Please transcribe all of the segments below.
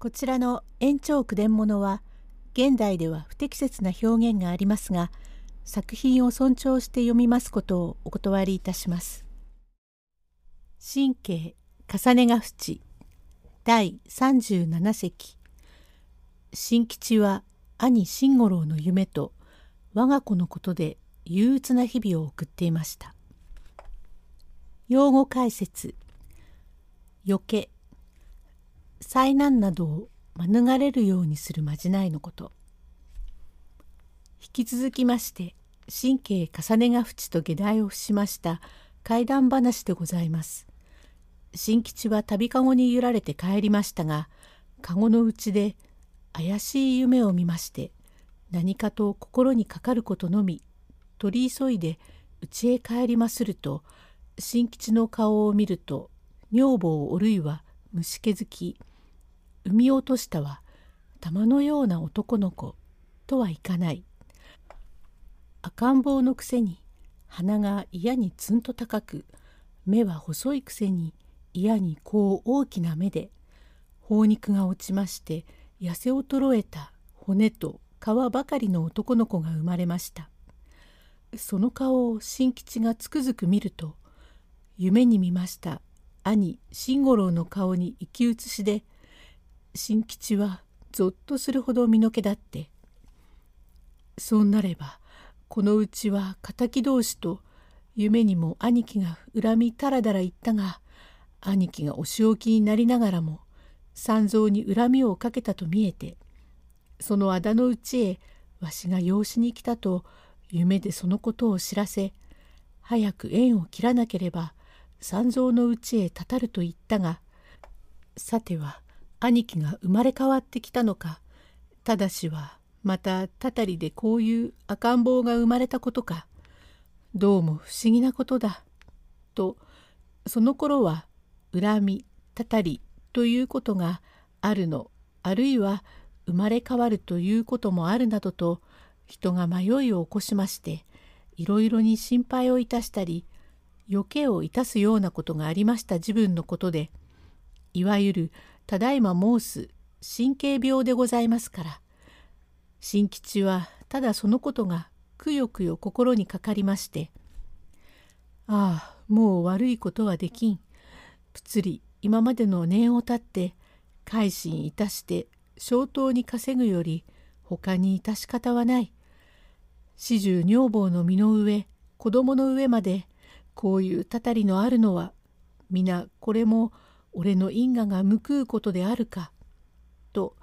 こちらの延長句伝物は現代では不適切な表現がありますが作品を尊重して読みますことをお断りいたします。神経重ねが淵第37席新吉は兄新五郎の夢と我が子のことで憂鬱な日々を送っていました。用語解説余計災難などを免れるようにするまじないのこと。引き続きまして神経重ねが淵と下題を伏しました怪談話でございます。新吉は旅籠に揺られて帰りましたが籠の内で怪しい夢を見まして何かと心にかかることのみ取り急いで家へ帰りますると新吉の顔を見ると女房おるいは虫けづき産み落としたは玉のような男の子とはいかない。赤ん坊のくせに鼻が嫌につんと高く目は細いくせに嫌にこう大きな目で頬肉が落ちまして痩せ衰えた骨と皮ばかりの男の子が生まれました。その顔を新吉がつくづく見ると夢に見ました兄新五郎の顔に生き写しで新吉はぞっとするほど身の毛だって。そうなればこのうちは敵同士と夢にも兄貴が恨みたらだら言ったが兄貴がお仕置きになりながらも三蔵に恨みをかけたと見えてその仇のうちへわしが養子に来たと夢でそのことを知らせ早く縁を切らなければ三蔵のうちへたたると言ったがさては兄貴が生まれ変わってきたのか。ただしはまたたたりでこういう赤ん坊が生まれたことか。どうも不思議なことだ」とその頃は恨みたたりということがあるのあるいは生まれ変わるということもあるなどと人が迷いを起こしましていろいろに心配をいたしたり余計をいたすようなことがありました自分のことで。いわゆるただいま申す神経病でございますから。新吉はただそのことがくよくよ心にかかりまして「ああもう悪いことはできん」ぷつり今までの念を絶って改心いたして小当に稼ぐより他に致し方はない。始終女房の身の上子供の上までこういうたたりのあるのは皆これも俺の因果が報うことであるか」と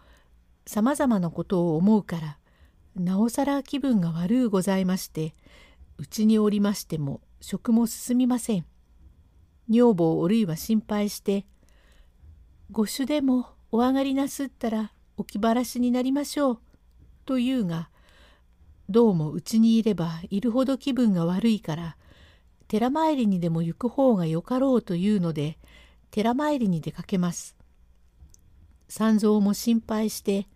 さまざまなことを思うからなおさら気分が悪うございましてうちにおりましても食も進みません。女房おるいは心配して「ご主でもお上がりなすったらお気晴らしになりましょう」と言うがどうもうちにいればいるほど気分が悪いから寺参りにでも行く方がよかろうというので寺参りに出かけます。三蔵も心配して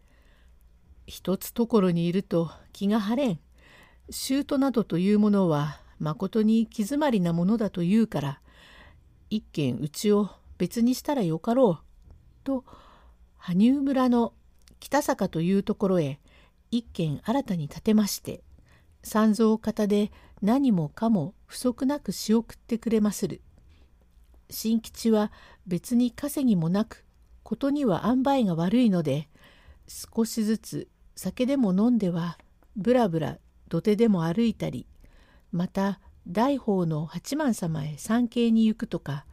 一つところにいると気が晴れん姑などというものはまことに気詰まりなものだというから一軒うちを別にしたらよかろうと羽生村の北坂というところへ一軒新たに建てまして三蔵方で何もかも不足なく仕送ってくれまする。新吉は別に稼ぎもなくことには塩梅が悪いので少しずつ酒でも飲んではぶらぶら土手でも歩いたりまた大宝の八幡様へ参詣に行くとか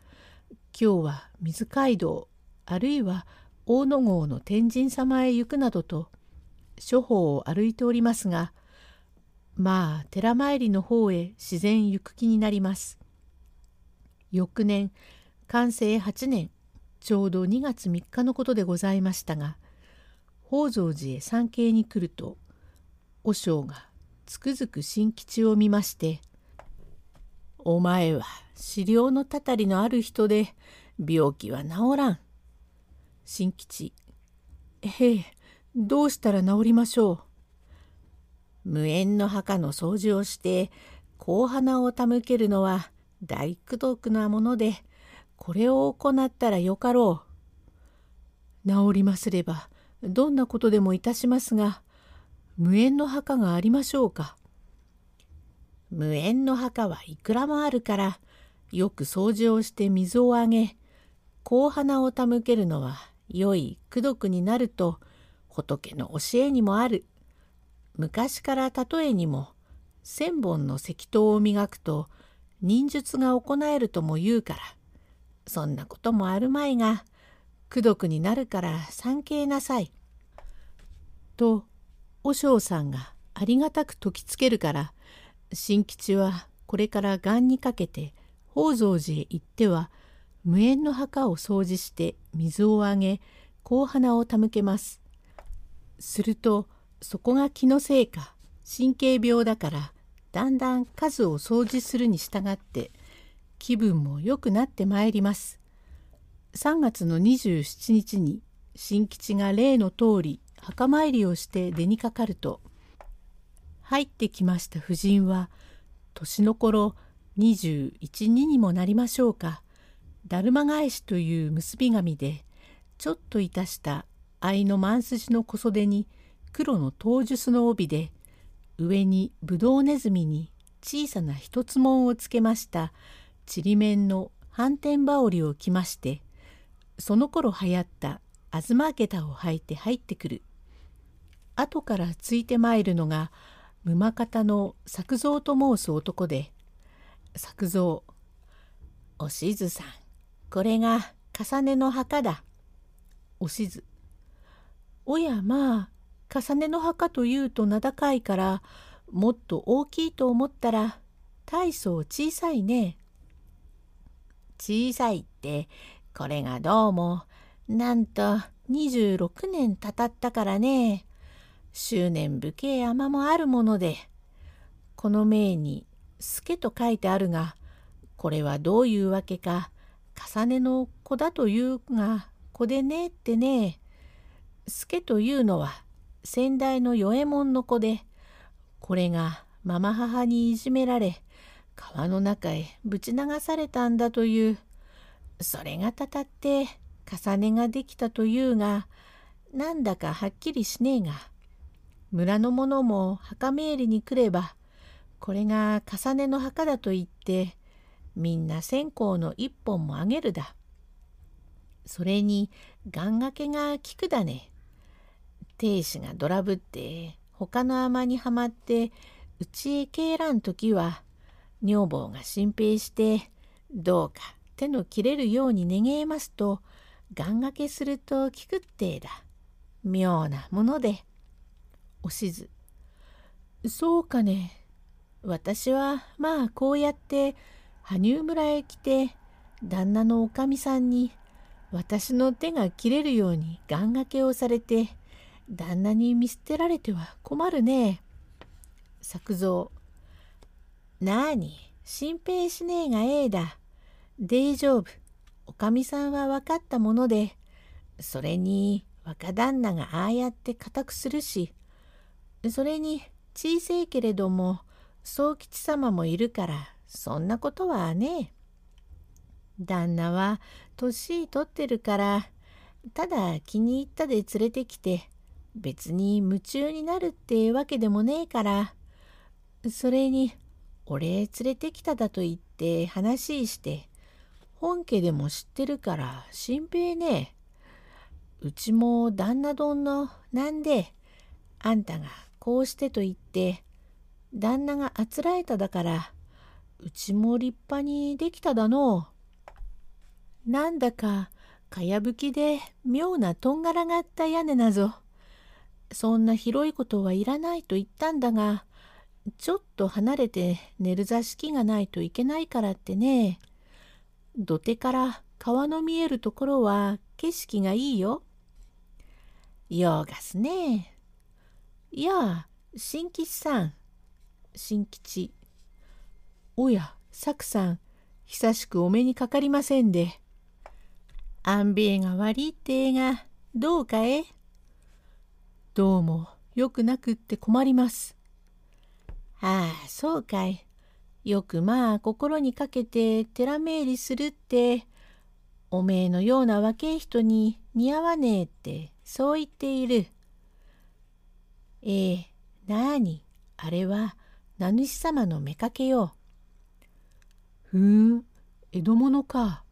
今日は水街道あるいは大野郷の天神様へ行くなどと諸方を歩いておりますがまあ寺参りの方へ自然行く気になります。翌年完成8年ちょうど2月3日のことでございましたが宝蔵寺へ参詣に来ると和尚がつくづく新吉を見まして「お前は資料のたたりのある人で病気は治らん」新吉「へえどうしたら治りましょう」無縁の墓の掃除をして香花を手向けるのは大工徳なものでこれを行ったらよかろう。治りますればどんなことでもいたしますが無縁の墓がありましょうか。無縁の墓はいくらもあるからよく掃除をして水をあげ香花を手向けるのは良い功徳になると仏の教えにもある。昔から例えにも千本の石刀を磨くと忍術が行えるとも言うからそんなこともあるまいが功徳になるから参詣なさい。と和尚さんがありがたく説きつけるから新吉はこれから癌にかけて宝蔵寺へ行っては無縁の墓を掃除して水をあげ香花を手向けます。するとそこが気のせいか神経病だからだんだん数を掃除するに従って気分も良くなってまいります。3月の27日に新吉が例の通り墓参りをして出にかかると入ってきました夫人は年の頃21二にもなりましょうかだるま返しという結び紙でちょっといたした藍の満筋の小袖に黒の頭術の帯で上にぶどうネズミに小さな一つもんをつけましたちりめんの反転羽織を着ましてその頃流行った東下駄を履いて入ってくる。後からついてまいるのが馬方の作蔵と申す男で作蔵おしずさんこれが重ねの墓だ。おしず。おやまあ重ねの墓というと名高いからもっと大きいと思ったら大層小さいね。小さいって。これがどうもなんと26年たたったからね。執念不敬山もあるもので。この銘に「助」と書いてあるがこれはどういうわけか重ねの子だというが子でねってね。助というのは先代の与右衛門の子でこれがママ母にいじめられ川の中へぶち流されたんだというそれがたたって重ねができたというがなんだかはっきりしねえが村の者も墓参りに来ればこれが重ねの墓だと言ってみんな線香の一本もあげるだ。それに願掛けが効くだね。亭主がドラブって他の尼にはまってうちへ帰らん時は女房が心配してどうか手の切れるように願えますと願掛けすると聞くってえだ。妙なもので。おしず。そうかね。私はまあこうやって羽生村へ来て旦那のおかみさんに私の手が切れるように願掛けをされて旦那に見捨てられては困るね。作蔵。なあに、心配しねえがええだ。大丈夫。おかみさんは分かったもので、それに若旦那がああやって固くするし、それに小せえけれども、宗吉様もいるから、そんなことはねえ。旦那は年取ってるから、ただ気に入ったで連れてきて、別に夢中になるってわけでもねえからそれに俺連れてきただと言って話して。本家でも知ってるから心配ね。えうちも旦那どんのなんであんたがこうしてと言って旦那があつらえただからうちも立派にできただの。うなんだかかやぶきで妙なとんがらがった屋根なぞ。そんな広いことはいらないと言ったんだが、ちょっと離れて寝る座敷がないといけないからってね。土手から川の見えるところは景色がいいよ。ようがすね。いや、新吉さん。新吉。おや、作さん、久しくお目にかかりませんで。安兵衛が悪いってえが、どうかえ？どうもよくなくって困ります。ああ、そうかい。よくまあ心にかけて寺めいりするって、おめえのような若い人に似合わねえってそう言っている。ええなあに？あれは名主様の妾よ。ふん江戸物か。